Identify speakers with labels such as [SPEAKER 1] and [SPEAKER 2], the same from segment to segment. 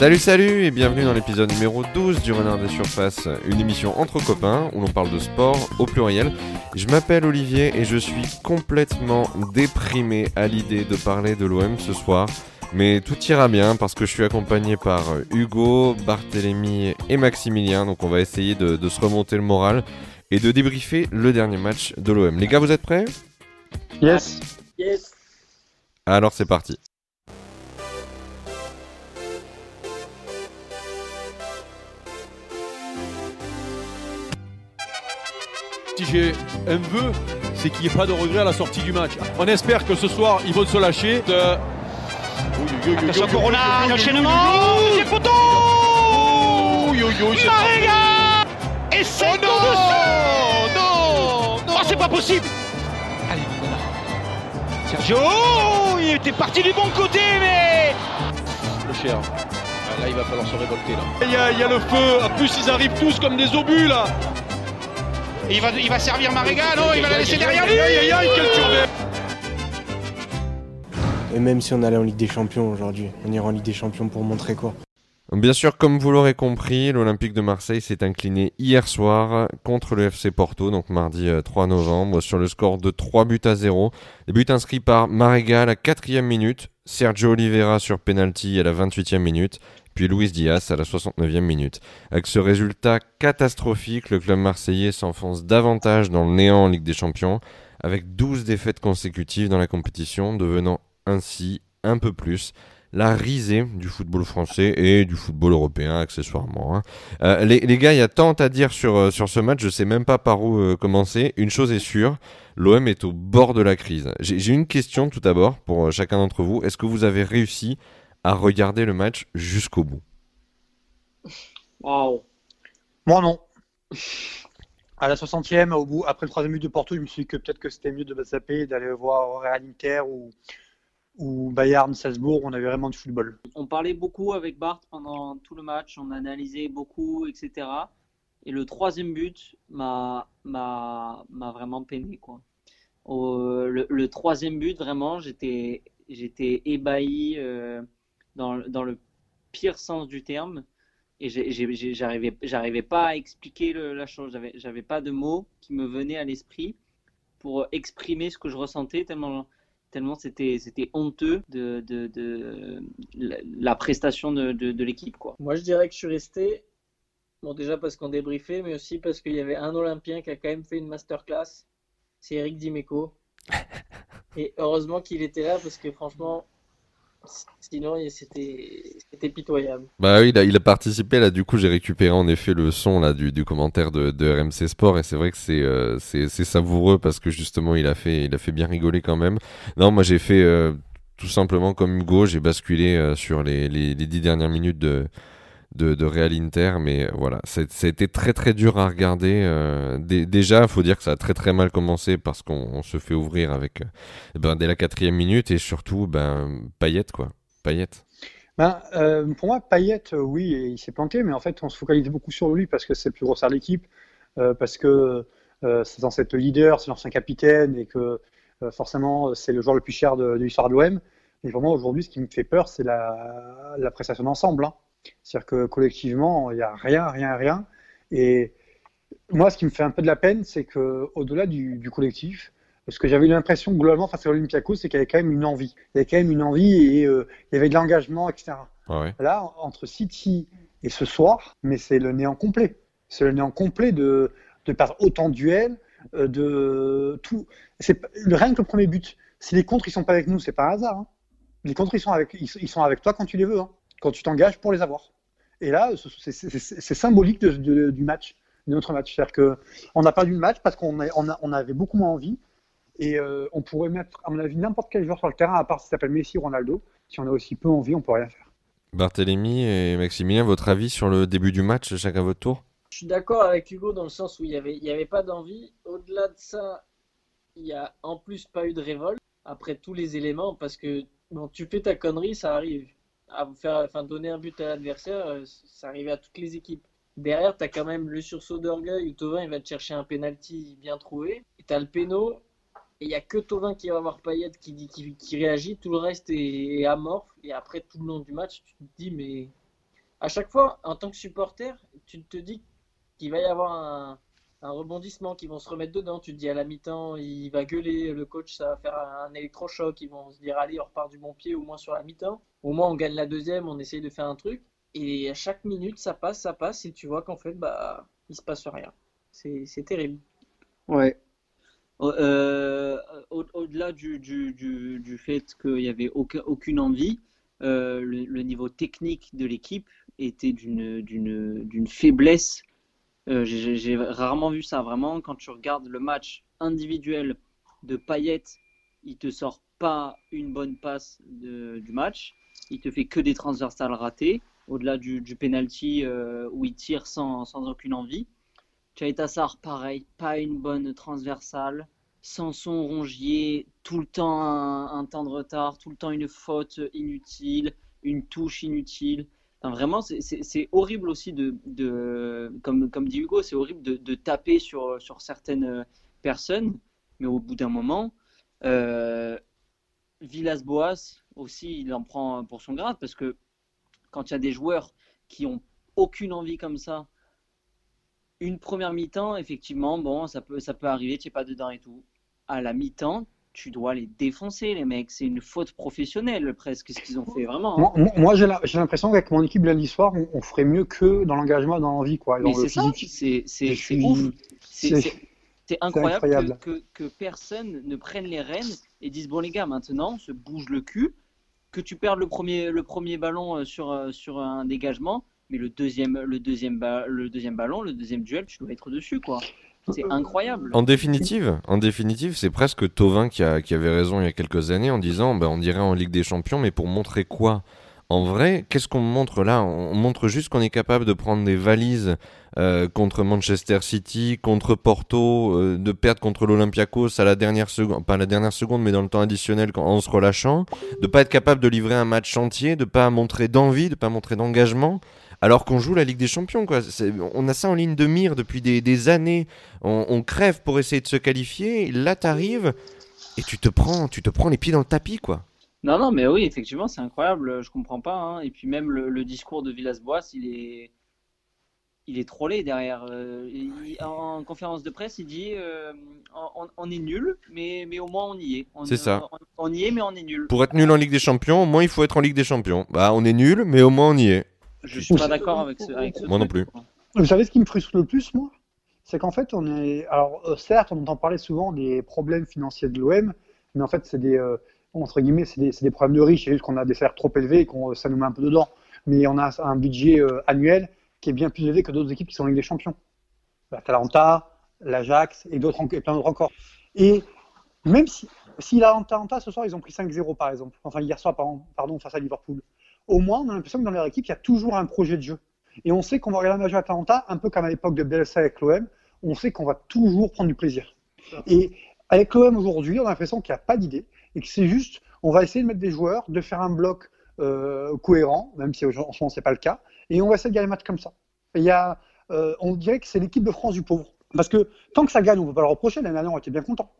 [SPEAKER 1] Salut salut et bienvenue dans l'épisode numéro 12 du Renard des Surfaces, une émission entre copains où l'on parle de sport au pluriel. Je m'appelle Olivier et je suis complètement déprimé à l'idée de parler de l'OM ce soir. Mais tout ira bien parce que je suis accompagné par Hugo, Barthélémy et Maximilien, donc on va essayer de, de se remonter le moral et de débriefer le dernier match de l'OM. Les gars, vous êtes prêts?
[SPEAKER 2] Yes.
[SPEAKER 3] Yes.
[SPEAKER 1] Alors c'est parti.
[SPEAKER 2] Si j'ai un vœu, c'est qu'il n'y ait pas de regret à la sortie du match. On espère que ce soir, ils vont se lâcher. De...
[SPEAKER 4] Attention Corona, l'enchaînement Deuxième poteau Marega Et c'est
[SPEAKER 2] Oh non Non Non
[SPEAKER 4] Oh, c'est pas possible Allez, voilà. Sergio Il était parti du bon côté, mais
[SPEAKER 2] Le cher. Ah, Là, il va falloir se révolter. Là. Il, y a, il y a le feu. En plus, ils arrivent tous comme des obus là.
[SPEAKER 4] Et il va, il va servir Marega, non Il va la laisser derrière lui
[SPEAKER 2] Aïe, aïe, aïe, quel turbet
[SPEAKER 5] Et même si on allait en Ligue des Champions aujourd'hui, on ira en Ligue des Champions pour montrer quoi.
[SPEAKER 1] Bien sûr, comme vous l'aurez compris, l'Olympique de Marseille s'est incliné hier soir contre le FC Porto, donc mardi euh, 3 novembre, sur le score de 3 buts à 0. Les buts inscrits par Marega à la 4 minute, Sergio Oliveira sur penalty à la 28e minute, puis Luis Diaz à la 69e minute. Avec ce résultat catastrophique, le club marseillais s'enfonce davantage dans le néant en Ligue des Champions, avec 12 défaites consécutives dans la compétition, devenant ainsi un peu plus la risée du football français et du football européen accessoirement. hein. Euh, les, gars, il y a tant à dire sur, euh, sur ce match, je sais même pas par où euh, commencer. Une chose est sûre, l'OM est au bord de la crise. J'ai une question tout d'abord pour chacun d'entre vous. Est-ce que vous avez réussi à regarder le match jusqu'au bout
[SPEAKER 3] Waouh.
[SPEAKER 6] Moi non. À la 60e, au bout, après le troisième but de Porto, je me suis dit que peut-être que c'était mieux de et d'aller voir Real Inter ou, ou Bayern Salzbourg, où on avait vraiment du football.
[SPEAKER 3] On parlait beaucoup avec Bart pendant tout le match, on analysait beaucoup, etc. Et le troisième but m'a m'a m'a vraiment peiné quoi. Au- le, le troisième but vraiment, j'étais j'étais ébahi euh, dans dans le pire sens du terme et j'arrivais j'arrivais pas à expliquer le- la chose. J'avais j'avais pas de mots qui me venaient à l'esprit pour exprimer ce que je ressentais tellement tellement c'était c'était honteux de, de, de la, la prestation de, de, de l'équipe quoi.
[SPEAKER 7] Moi, je dirais que je suis resté, bon, déjà parce qu'on débriefait, mais aussi parce qu'il y avait un Olympien qui a quand même fait une masterclass. C'est Eric Dimeco. Et heureusement qu'il était là parce que franchement, sinon, c'était pitoyable.
[SPEAKER 1] Bah oui, il a, participé là. Du coup, j'ai récupéré en effet le son là du, commentaire de, de RMC Sport et c'est vrai que c'est euh, c'est savoureux parce que justement il a fait il a fait bien rigoler quand même. Non, moi j'ai fait euh, tout simplement comme Hugo, j'ai basculé euh, sur les, les les dix dernières minutes de de, Real Inter, mais voilà, été très très dur à regarder. euh, dé- déjà, faut dire que ça a très très mal commencé parce qu'on on se fait ouvrir avec euh, ben, dès la quatrième minute et surtout ben Payet quoi, Payet.
[SPEAKER 6] Ben, euh, pour moi, Payet, euh, oui, il s'est planté, mais en fait, on se focalise beaucoup sur lui parce que c'est le plus gros star de l'équipe, parce que c'est dans cette leader, c'est l'ancien capitaine et que forcément, c'est le joueur le plus cher de, l'histoire de l'OM. Pour moi, aujourd'hui, ce qui me fait peur, c'est la, la prestation d'ensemble. hein. C'est-à-dire que collectivement, il n'y a rien, rien, rien. Et moi, ce qui me fait un peu de la peine, c'est qu'au-delà du, du collectif, ce que j'avais l'impression globalement face à l'Olympiakos, c'est qu'il y avait quand même une envie. Il y avait quand même une envie et euh, il y avait de l'engagement, etc.
[SPEAKER 1] Ouais.
[SPEAKER 6] Là, entre City et ce soir, mais c'est le néant complet. C'est le néant complet de, de perdre autant de duels, euh, de tout. C'est rien que le premier but. Si les contres ils sont pas avec nous, c'est pas un hasard. hein. Les contres ils sont avec, ils, ils sont avec toi quand tu les veux, hein. Quand tu t'engages pour les avoir. Et là, ce- c'est- symbolique de- de- du match, de notre match. C'est-à-dire que on a perdu le match parce qu'on on avait beaucoup moins envie. Et euh, on pourrait mettre, à mon avis, n'importe quel joueur sur le terrain, à part s'il s'appelle Messi ou Ronaldo. Si on a aussi peu envie, on peut rien faire.
[SPEAKER 1] Barthélémy et Maximilien, votre avis sur le début du match, chacun votre tour?
[SPEAKER 7] Je suis d'accord avec Hugo dans le sens où il n'y avait, il y avait pas d'envie. Au-delà de ça, il n'y a en plus pas eu de révolte après tous les éléments parce que bon, tu fais ta connerie, ça arrive. Faire, enfin, donner un but à l'adversaire, euh, ça arrivait à toutes les équipes. Derrière, tu as quand même le sursaut d'orgueil où Tovin va te chercher un penalty bien trouvé. Et tu as le péno. Et il n'y a que Tovin qui va avoir Payet qui, dit- qui, qui réagit. Tout le reste est, est amorphe. Et après, tout le long du match, tu te dis, mais à chaque fois, en tant que supporter, tu te dis qu'il va y avoir un, un rebondissement, qu'ils vont se remettre dedans. Tu te dis à la mi-temps, il va gueuler, le coach, ça va faire un électrochoc. Ils vont se dire, allez, on repart du bon pied, au moins sur la mi-temps. Au moins, on gagne la deuxième, on essaye de faire un truc. Et à chaque minute, ça passe, ça passe, et tu vois qu'en fait, bah, il se passe rien. C'est c'est terrible.
[SPEAKER 3] Ouais. Euh, au- Au-delà du, du, du, du fait qu'il n'y avait aucun- aucune envie, euh, le, le niveau technique de l'équipe était d'une d'une d'une faiblesse. Euh, j'ai rarement vu ça, vraiment. Quand tu regardes le match individuel de Payet, il te sort pas une bonne passe du match. Il te fait que des transversales ratées, au-delà du, penalty euh, où il tire sans, aucune envie. Thierry Tassar, pareil, pas une bonne transversale. Sanson, Rongier, tout le temps un temps de retard, tout le temps une faute inutile, une touche inutile. Enfin, vraiment, c'est- horrible aussi de, comme, dit Hugo, c'est horrible de, taper sur, certaines personnes, mais au bout d'un moment, euh, Villas-Boas aussi, il en prend pour son grade parce que quand il y a des joueurs qui ont aucune envie comme ça, une première mi-temps, effectivement, bon, ça peut, ça peut arriver, tu n'es pas dedans et tout. À la mi-temps, tu dois les défoncer, les mecs. C'est une faute professionnelle, presque, ce qu'ils ont fait, vraiment. hein.
[SPEAKER 6] Moi, j'ai l'impression qu'avec mon équipe lundi soir, on, on ferait mieux que dans l'engagement dans l'envie. quoi.
[SPEAKER 3] Mais c'est ça, c'est
[SPEAKER 6] suis-
[SPEAKER 3] ouf. C'est incroyable, que,
[SPEAKER 6] incroyable.
[SPEAKER 3] que, que personne ne prenne les rênes et dise bon les gars, maintenant, se bouge le cul, que tu perds le premier, le premier ballon euh, sur, euh, sur un dégagement, mais le deuxième, le, deuxième ba- le deuxième ballon, le deuxième duel, tu dois être dessus, quoi. C'est incroyable.
[SPEAKER 1] En définitive, en définitive, c'est presque Tovin qui, avait raison il y a quelques années en disant ben, on dirait en Ligue des Champions, mais pour montrer quoi? En vrai, qu'est-ce qu'on montre là? On montre juste qu'on est capable de prendre des valises euh, contre Manchester City, contre Porto, euh, de perdre contre l'Olympiakos à la dernière seconde, pas à la dernière seconde, mais dans le temps additionnel quand- en se relâchant, de pas être capable de livrer un match entier, de pas montrer d'envie, de pas montrer d'engagement. Alors qu'on joue la Ligue des Champions, quoi. On a ça en ligne de mire depuis des, des années. On, on crève pour essayer de se qualifier. Là, t'arrives et tu te prends, tu te prends les pieds dans le tapis, quoi.
[SPEAKER 3] Non, non, mais oui, effectivement, c'est incroyable. Je comprends pas. hein. Et puis même le, le discours de Villas-Boas, il est, il est trollé derrière. Euh, il- en conférence de presse, il dit euh, on, on est nul, mais, mais au moins on y est.
[SPEAKER 1] C'est ça.
[SPEAKER 3] On, on y est, mais on est nul.
[SPEAKER 1] Pour être nul en Ligue des Champions, au moins il faut être en Ligue des Champions. Bah, on est nul, mais au moins on y est.
[SPEAKER 3] Je suis pas d'accord avec ce, avec ce
[SPEAKER 1] Moi non plus.
[SPEAKER 3] quoi.
[SPEAKER 6] Vous savez ce qui me frustre le plus, moi? C'est qu'en fait, on est. Alors, euh, certes, on entend parler souvent des problèmes financiers de l'OM, mais en fait, c'est des. euh, entre guillemets, c'est des, problèmes de riches. C'est juste qu'on a des salaires trop élevés et qu'on ça nous met un peu dedans. Mais on a un budget euh, annuel qui est bien plus élevé que d'autres équipes qui sont en Ligue des Champions. L'Atalanta, l'Ajax et d'autres en- et plein d'autres encore. Et même si, si l'Atalanta, ce soir, ils ont pris 5-0 par exemple, enfin hier soir, pardon, pardon, face à Liverpool, au moins, on a l'impression que dans leur équipe, il y a toujours un projet de jeu. Et on sait qu'on va regarder un match Atalanta, un peu comme à l'époque de Bielsa avec l'OM, on sait qu'on va toujours prendre du plaisir. Et avec l'OM aujourd'hui, on a l'impression qu'il n'y a pas d'idée et que c'est juste, on va essayer de mettre des joueurs, de faire un bloc euh, cohérent, même si en ce moment c'est pas le cas, et on va essayer de gagner les matchs comme ça. Il y a, euh, on dirait que c'est l'équipe de France du pauvre. Parce que tant que ça gagne, on ne peut pas le reprocher. L'année dernière, on était bien content.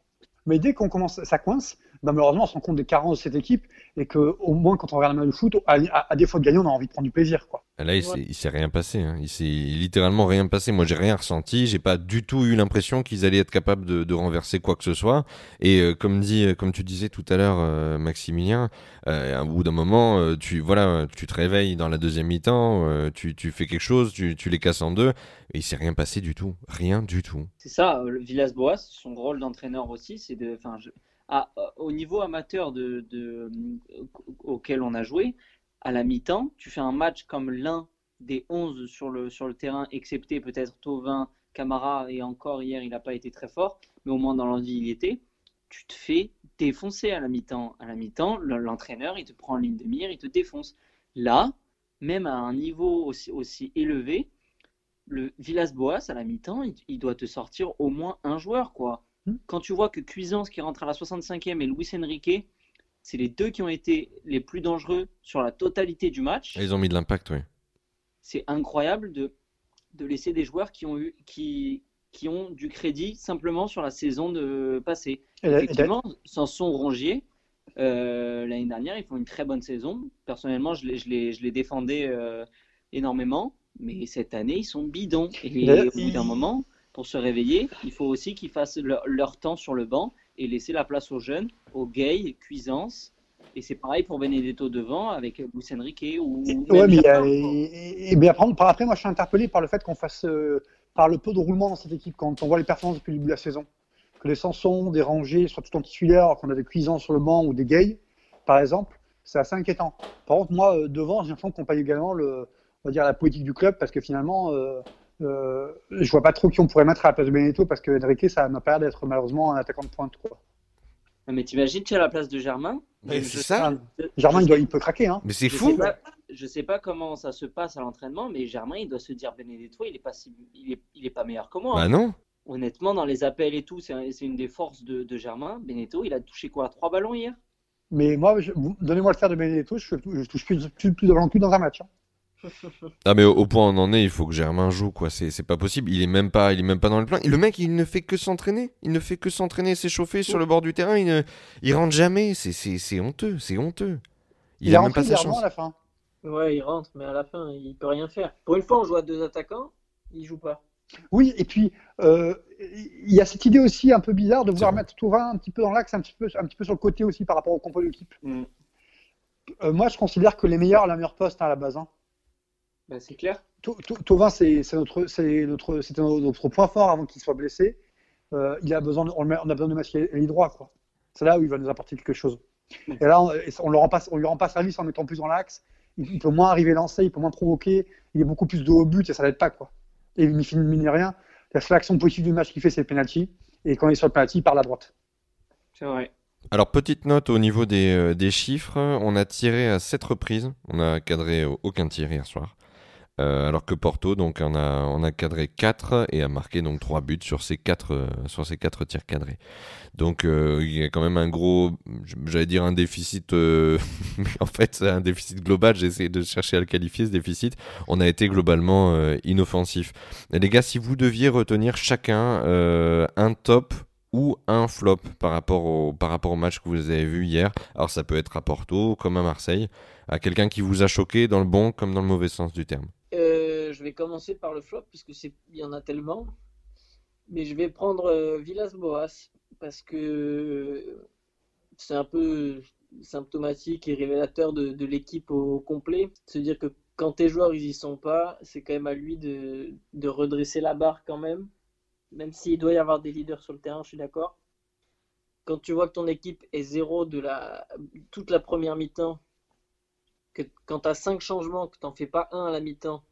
[SPEAKER 6] Mais dès qu'on commence, ça coince, ben malheureusement, on se rend compte des carences de cette équipe et que au moins quand on regarde un match de foot, à, à, à défaut de gagner, on a envie de prendre du plaisir, quoi.
[SPEAKER 1] Là, il s'est, il s'est rien passé. hein. Il s'est littéralement rien passé. Moi, j'ai rien ressenti. J'ai pas du tout eu l'impression qu'ils allaient être capables de, de renverser quoi que ce soit. Et euh, comme dit, comme tu disais tout à l'heure, euh, Maximilien, euh, au bout d'un moment, euh, tu voilà, tu te réveilles dans la deuxième mi-temps, euh, tu, tu fais quelque chose, tu, tu les casses en deux, et il s'est rien passé du tout, rien du tout.
[SPEAKER 3] C'est ça, euh, Villas-Boas, son rôle d'entraîneur aussi, c'est de, enfin, je- au niveau amateur auquel on a joué, à la mi-temps, tu fais un match comme l'un des 11 sur le, terrain, excepté peut-être Tovin, Camara, et encore hier, il n'a pas été très fort, mais au moins dans l'envie, il était. Tu te fais défoncer à la mi-temps. À la mi-temps, le- l'entraîneur, il te prend en ligne de mire, il te défonce. Là, même à un niveau aussi, aussi élevé, le Villas-Boas, à la mi-temps, il, il doit te sortir au moins un joueur, quoi.
[SPEAKER 6] Hmm.
[SPEAKER 3] Quand tu vois que Cuisance qui rentre à la 65e et Luis Enrique, c'est les deux qui ont été les plus dangereux sur la totalité du match.
[SPEAKER 1] Et ils ont mis de l'impact, oui.
[SPEAKER 3] C'est incroyable de, de laisser des joueurs qui ont, eu, qui, qui ont du crédit simplement sur la saison de passée. Effectivement, Sanson Rongier, euh, l'année dernière, ils font une très bonne saison. Personnellement, je les, je les, je les défendais euh, énormément, mais cette année, ils sont bidons. Et au bout d'un moment, pour se réveiller, il faut aussi qu'ils fassent leur, leur temps sur le banc et laisser la place aux jeunes, aux gays, Cuisance. Et c'est pareil pour Benedetto devant avec Luis Enrique ou.
[SPEAKER 6] Ouais, mais a- et, et bien après, par après, moi, je suis interpellé par le fait qu'on fasse euh, par le peu de roulement dans cette équipe quand on voit les performances depuis le début de la saison. Que les Sanson, des rangers soient tout en titulaire, qu'on a des cuisants sur le banc ou des gays, par exemple, c'est assez inquiétant. Par contre, moi, euh, devant, j'ai l'impression qu'on paye également le, on va dire, la politique du club parce que finalement, euh, euh, je vois pas trop qui on pourrait mettre à la place de Benedetto parce que Enrique, ça m'a pas l'air d'être malheureusement un attaquant de pointe. Quoi.
[SPEAKER 3] Mais t'imagines, tu es à la place de Germain
[SPEAKER 1] Mais c'est ça.
[SPEAKER 6] Germain, il, doit,
[SPEAKER 3] sais-
[SPEAKER 6] il peut craquer. Hein.
[SPEAKER 1] Mais c'est fou.
[SPEAKER 3] sais pas- je sais pas comment ça se passe à l'entraînement, mais Germain, il doit se dire Benedetto, il est pas, si- il est, il est pas meilleur que moi.
[SPEAKER 1] Bah
[SPEAKER 3] hein.
[SPEAKER 1] non.
[SPEAKER 3] Honnêtement, dans les appels et tout, c'est un- c'est une des forces de, de Germain. Benedetto, il a touché quoi Trois ballons hier?
[SPEAKER 6] Mais moi, donnez-moi le faire de Benedetto, je, je touche plus, plus, plus de ballons que lui dans un match. hein.
[SPEAKER 1] Ah mais au, au point où on en est, il faut que Germain joue quoi. C'est c'est pas possible. Il est même pas, il est même pas dans le plan. Le mec, il ne fait que s'entraîner. Il ne fait que s'entraîner, s'échauffer sur le bord du terrain. Il, ne, il rentre jamais. C'est c'est c'est honteux. C'est honteux. Il,
[SPEAKER 6] Il,
[SPEAKER 1] a
[SPEAKER 6] a
[SPEAKER 1] même pas sa chance.
[SPEAKER 6] à la fin.
[SPEAKER 7] Ouais, il rentre, mais à la fin, il peut rien faire. Pour une fois, on joue à deux attaquants, il joue pas.
[SPEAKER 6] Oui, et puis euh, il y a cette idée aussi un peu bizarre de vouloir mettre Thauvin un petit peu dans l'axe, un petit peu, un petit peu sur le côté aussi par rapport au compo de l'équipe.
[SPEAKER 3] Mm.
[SPEAKER 6] Euh, moi, je considère que les meilleurs, la meilleure poste hein, à la base. Hein.
[SPEAKER 3] Bah, C'est clair.
[SPEAKER 6] Thauvin, c'est notre, c'est notre, c'était notre point fort avant qu'il soit blessé. Euh, il a besoin, de, on, le met- on a besoin de l'aile droit, quoi. C'est là où il va nous apporter quelque chose. Et là, on, on, le rend pas, on lui rend pas service en mettant plus dans l'axe. Il, il peut moins arriver lancé, il peut moins provoquer. Il est beaucoup plus de haut but et ça l'aide pas, quoi. Et il n'y finit mine rien. La seule action positive du match qu'il fait, c'est le penalty. Et quand il est sur le penalty, il part à droite.
[SPEAKER 3] C'est vrai.
[SPEAKER 1] Alors petite note au niveau des, euh, des chiffres, on a tiré à 7 reprises. On a cadré aucun tir hier soir. Euh, alors que Porto, donc on a, on a cadré 4 et a marqué donc 3 buts sur ces 4 euh, sur quatre tirs cadrés. Donc euh, il y a quand même un gros, j'allais dire un déficit, en fait c'est un déficit global. J'ai essayé de chercher à le qualifier ce déficit. On a été globalement inoffensif. Et les gars, si vous deviez retenir chacun un top ou un flop par rapport au par rapport au match que vous avez vu hier. Alors ça peut être à Porto comme à Marseille, à quelqu'un qui vous a choqué dans le bon comme dans le mauvais sens du terme.
[SPEAKER 7] Euh, je vais commencer par le flop, puisque c'est, il y en a tellement. Mais je vais prendre euh, Villas-Boas, parce que c'est un peu symptomatique et révélateur de, l'équipe au complet. Se dire que quand tes joueurs ils y sont pas, c'est quand même à lui de, redresser la barre quand même. Même s'il doit y avoir des leaders sur le terrain, je suis d'accord. Quand tu vois que ton équipe est zéro de la, toute la première mi-temps, que quand tu as cinq changements, que tu n'en fais pas un à la mi-temps,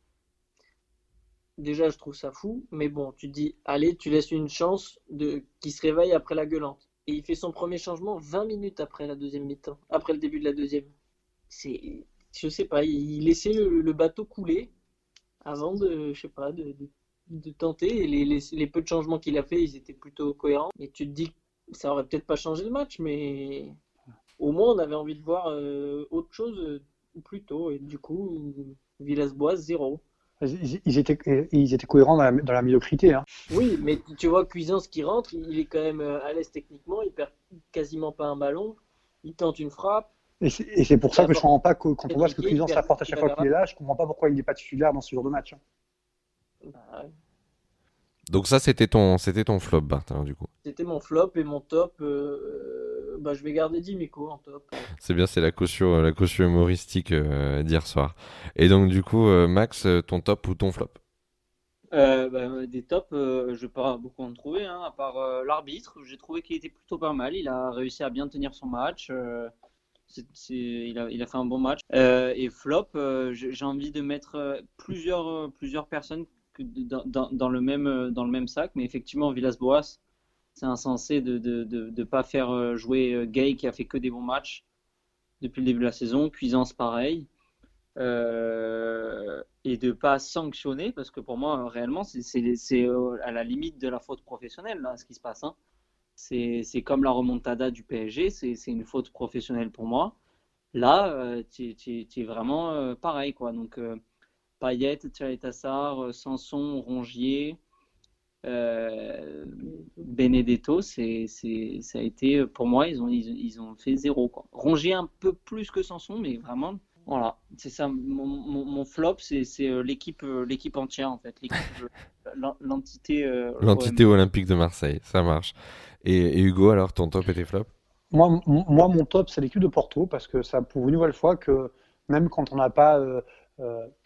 [SPEAKER 7] déjà je trouve ça fou. Mais bon, tu te dis, allez, tu laisses une chance de qu'il se réveille après la gueulante. Et il fait son premier changement 20 minutes après la deuxième mi-temps, après le début de la deuxième. C'est, je sais pas, il laissait le, bateau couler avant de, je sais pas, de, tenter. Et les, les, les peu de changements qu'il a fait, ils étaient plutôt cohérents. Et tu te dis, ça aurait peut-être pas changé le match, mais au moins on avait envie de voir euh, autre chose euh, plus tôt. Et du coup, Villas-Boas, zéro.
[SPEAKER 6] Ils, ils étaient, ils étaient cohérents dans la, dans la médiocrité. Hein.
[SPEAKER 7] Oui, mais tu vois, Cuisance qui rentre, il est quand même euh, à l'aise techniquement, il perd quasiment pas un ballon, il tente une frappe.
[SPEAKER 6] Et c'est pour ça que je ne comprends pas quand on voit ce que Cuisance apporte à chaque fois qu'il est là, je ne comprends pas pourquoi il n'est pas titulaire dans ce genre de match. Hein.
[SPEAKER 7] Bah,
[SPEAKER 1] Donc ça, c'était ton, c'était ton flop, Bart, hein, du coup.
[SPEAKER 7] C'était mon flop et mon top. Euh, bah, je vais garder Dimico en top.
[SPEAKER 1] C'est bien, c'est la caution, la caution humoristique euh, d'hier soir. Et donc, du coup, euh, Max, ton top ou ton flop?
[SPEAKER 3] Euh, bah, Des tops, euh, je ne vais pas beaucoup en trouver, hein, à part euh, l'arbitre. J'ai trouvé qu'il était plutôt pas mal. Il a réussi à bien tenir son match. euh, il, a, il, a, fait un bon match. Euh, et flop, j'ai envie de mettre plusieurs, plusieurs personnes dans, dans, le même, sac. Mais effectivement, Villas-Boas, c'est insensé de ne pas faire jouer Gay qui a fait que des bons matchs depuis le début de la saison. Cuisance, pareil. Euh, et de pas sanctionner parce que pour moi réellement c'est à la limite de la faute professionnelle là, ce qui se passe hein. c'est comme la remontada du PSG c'est une faute professionnelle pour moi là euh, tu es, vraiment euh, pareil quoi donc euh, Payet, Tassar, Sanson, Rongier euh, Benedetto c'est ça a été pour moi ils ont, ils, ils ont fait zéro quoi. Rongier un peu plus que Sanson mais vraiment Voilà, c'est ça. Mon, mon- mon flop, c'est c'est, euh, l'équipe euh, l'équipe entière, en fait. Euh, L'entité. euh,
[SPEAKER 1] L'entité
[SPEAKER 3] OM.
[SPEAKER 1] olympique de Marseille, ça marche. Et, et Hugo, alors ton top et tes flops?
[SPEAKER 6] Moi, m- moi, mon top, c'est l'équipe de Porto, parce que ça prouve une nouvelle fois que même quand on n'a pas euh, euh,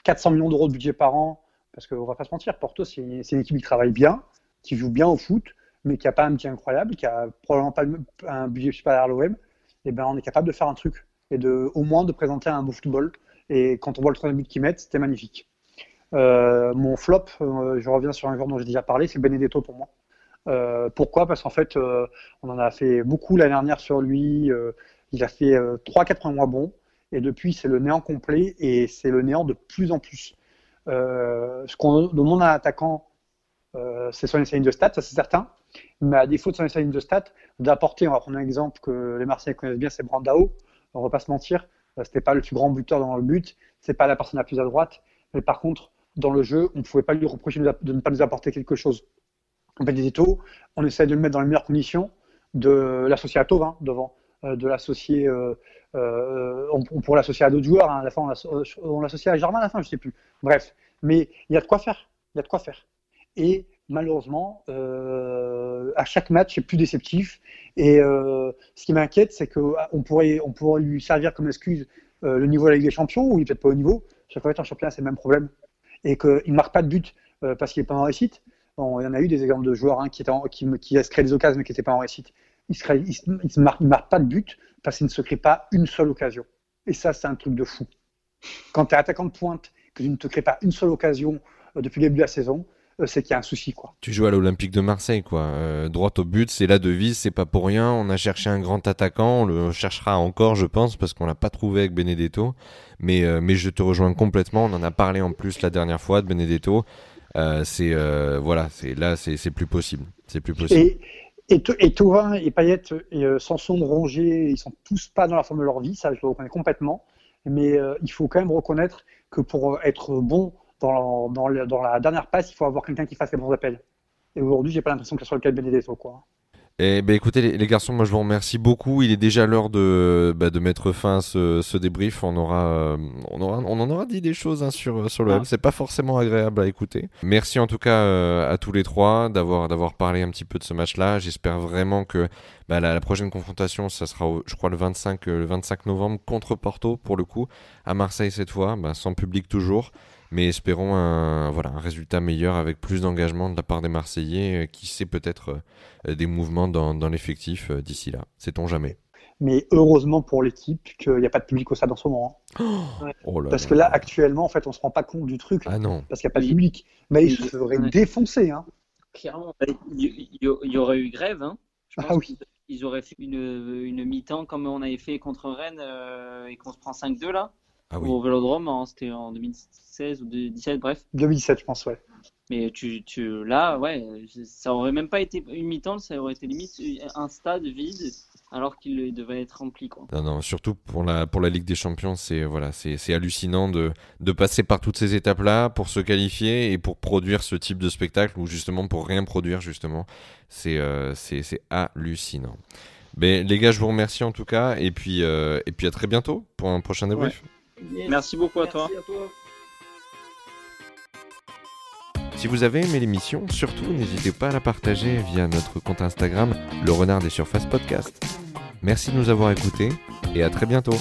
[SPEAKER 6] 400 millions d'euros de budget par an, parce qu'on va pas se mentir, Porto, c'est une, équipe qui travaille bien, qui joue bien au foot, mais qui n'a pas un budget incroyable, qui a probablement pas un budget supérieur à l'OM, et ben on est capable de faire un truc, et de, au moins de présenter un beau football. Et quand on voit le troisième but qu'ils mettent, c'était magnifique. Euh, mon flop, euh, je reviens sur un joueur dont j'ai déjà parlé, c'est Benedetto pour moi. Euh, pourquoi? Parce qu'en fait, euh, on en a fait beaucoup l'année dernière sur lui. euh, il a fait euh, 3-4 mois bons. Et depuis, c'est le néant complet et c'est le néant de plus en plus. Euh, ce qu'on demande à un attaquant, euh, c'est son essai de stats, ça c'est certain. Mais à défaut de son essai de stats, d'apporter, on va prendre un exemple que les Marseillais connaissent bien, c'est Brandao. On va pas se mentir, euh, c'était pas le plus grand buteur dans le but, c'est pas la personne la plus à droite. Mais par contre, dans le jeu, on ne pouvait pas lui reprocher de ne pas nous apporter quelque chose. Benedetto, on essaie de le mettre dans les meilleures conditions, de l'associer à Tovin devant, euh, de l'associer, euh, euh, on, pourrait l'associer à d'autres joueurs, hein, à la fin on l'asso- on l'associe à Germain à la fin, je sais plus. Bref, mais il y a de quoi faire, il y a de quoi faire. Et malheureusement, euh, à chaque match, c'est plus déceptif. Et euh, ce qui m'inquiète, c'est qu'on pourrait, on pourrait lui servir comme excuse euh, le niveau de la Ligue des Champions, ou il est peut-être pas au niveau. Chaque fois, en championnat, c'est le même problème. Et qu'il ne marque pas de but euh, parce qu'il n'est pas en réussite. Bon, il y en a eu des exemples de joueurs hein, qui, qui, se créent des occasions mais qui n'étaient pas en réussite. Ne il se, il se marquent, il marque pas de but parce qu'il ne se crée pas une seule occasion. Et ça, c'est un truc de fou. Quand tu es attaquant de pointe, que tu ne te crées pas une seule occasion euh, depuis le début de la saison, euh, c'est qu'il y a un souci. quoi.
[SPEAKER 1] Tu joues à l'Olympique de Marseille, quoi. Euh, droit au but, c'est la devise, c'est pas pour rien. On a cherché un grand attaquant, on le cherchera encore, je pense, parce qu'on l'a pas trouvé avec Benedetto. Mais, euh, mais je te rejoins complètement. On en a parlé en plus la dernière fois de Benedetto. Euh, c'est voilà, c'est là, c'est c'est plus possible. C'est plus possible.
[SPEAKER 6] Et, et, et et Payet et euh, Sanson, Rongier, ils sont tous pas dans la forme de leur vie, ça je le reconnais complètement. Mais euh, il faut quand même reconnaître que pour euh, être bon dans la dernière passe, il faut avoir quelqu'un qui fasse les bons appels. Et aujourd'hui, j'ai pas l'impression que ce soit le cas de Benedetto. Quoi.
[SPEAKER 1] Eh ben écoutez les, les garçons, moi je vous remercie beaucoup. Il est déjà l'heure de, bah, de mettre fin à ce, ce débrief. On aura, euh, on aura, on en aura dit des choses hein, sur sur le
[SPEAKER 3] Ah.
[SPEAKER 1] C'est pas forcément agréable à écouter. Merci en tout cas euh, à tous les trois d'avoir d'avoir parlé un petit peu de ce match-là. J'espère vraiment que bah, la, la prochaine confrontation, ça sera, je crois le 25 euh, le 25 novembre contre Porto pour le coup à Marseille cette fois, bah, sans public toujours. Mais espérons un, voilà, un résultat meilleur avec plus d'engagement de la part des Marseillais, euh, qui sait peut-être euh, des mouvements dans, dans l'effectif euh, d'ici là. Sait-on jamais.
[SPEAKER 6] Mais heureusement pour l'équipe qu'il n'y a pas de public au stade en ce moment. hein.
[SPEAKER 1] Oh là
[SPEAKER 6] Parce
[SPEAKER 1] là
[SPEAKER 6] que là,
[SPEAKER 1] là.
[SPEAKER 6] actuellement, en fait, on se rend pas compte du truc.
[SPEAKER 1] Ah non.
[SPEAKER 6] Parce qu'il n'y a pas de public. Mais ils se feraient
[SPEAKER 3] Ouais.
[SPEAKER 6] défoncer. Hein.
[SPEAKER 7] Clairement.
[SPEAKER 3] Il y, aurait eu grève. Hein. Je pense
[SPEAKER 6] Ah oui.
[SPEAKER 3] Ils auraient fait une, une mi-temps comme on avait fait contre Rennes euh, et qu'on se prend 5-2 là,
[SPEAKER 1] Ah oui.
[SPEAKER 3] au Vélodrome. hein, C'était en 2016 ou 2017, bref.
[SPEAKER 6] 2017, je pense, ouais.
[SPEAKER 3] Mais tu, tu, là, ouais, ça aurait même pas été une mi-temps, ça aurait été limite un stade vide alors qu'il devait être rempli. Quoi.
[SPEAKER 1] Non, non, surtout pour la, pour la Ligue des Champions, c'est voilà, c'est c'est hallucinant de, de passer par toutes ces étapes-là pour se qualifier et pour produire ce type de spectacle ou justement pour rien produire, justement. C'est euh, c'est c'est hallucinant. Ben, les gars, je vous remercie en tout cas et puis, euh, et puis à très bientôt pour un prochain débrief.
[SPEAKER 7] Yes.
[SPEAKER 3] Merci beaucoup à toi.
[SPEAKER 7] Merci à toi.
[SPEAKER 1] Si vous avez aimé l'émission, surtout n'hésitez pas à la partager via notre compte Instagram, le renard des surfaces podcast. Merci de nous avoir écoutés et à très bientôt.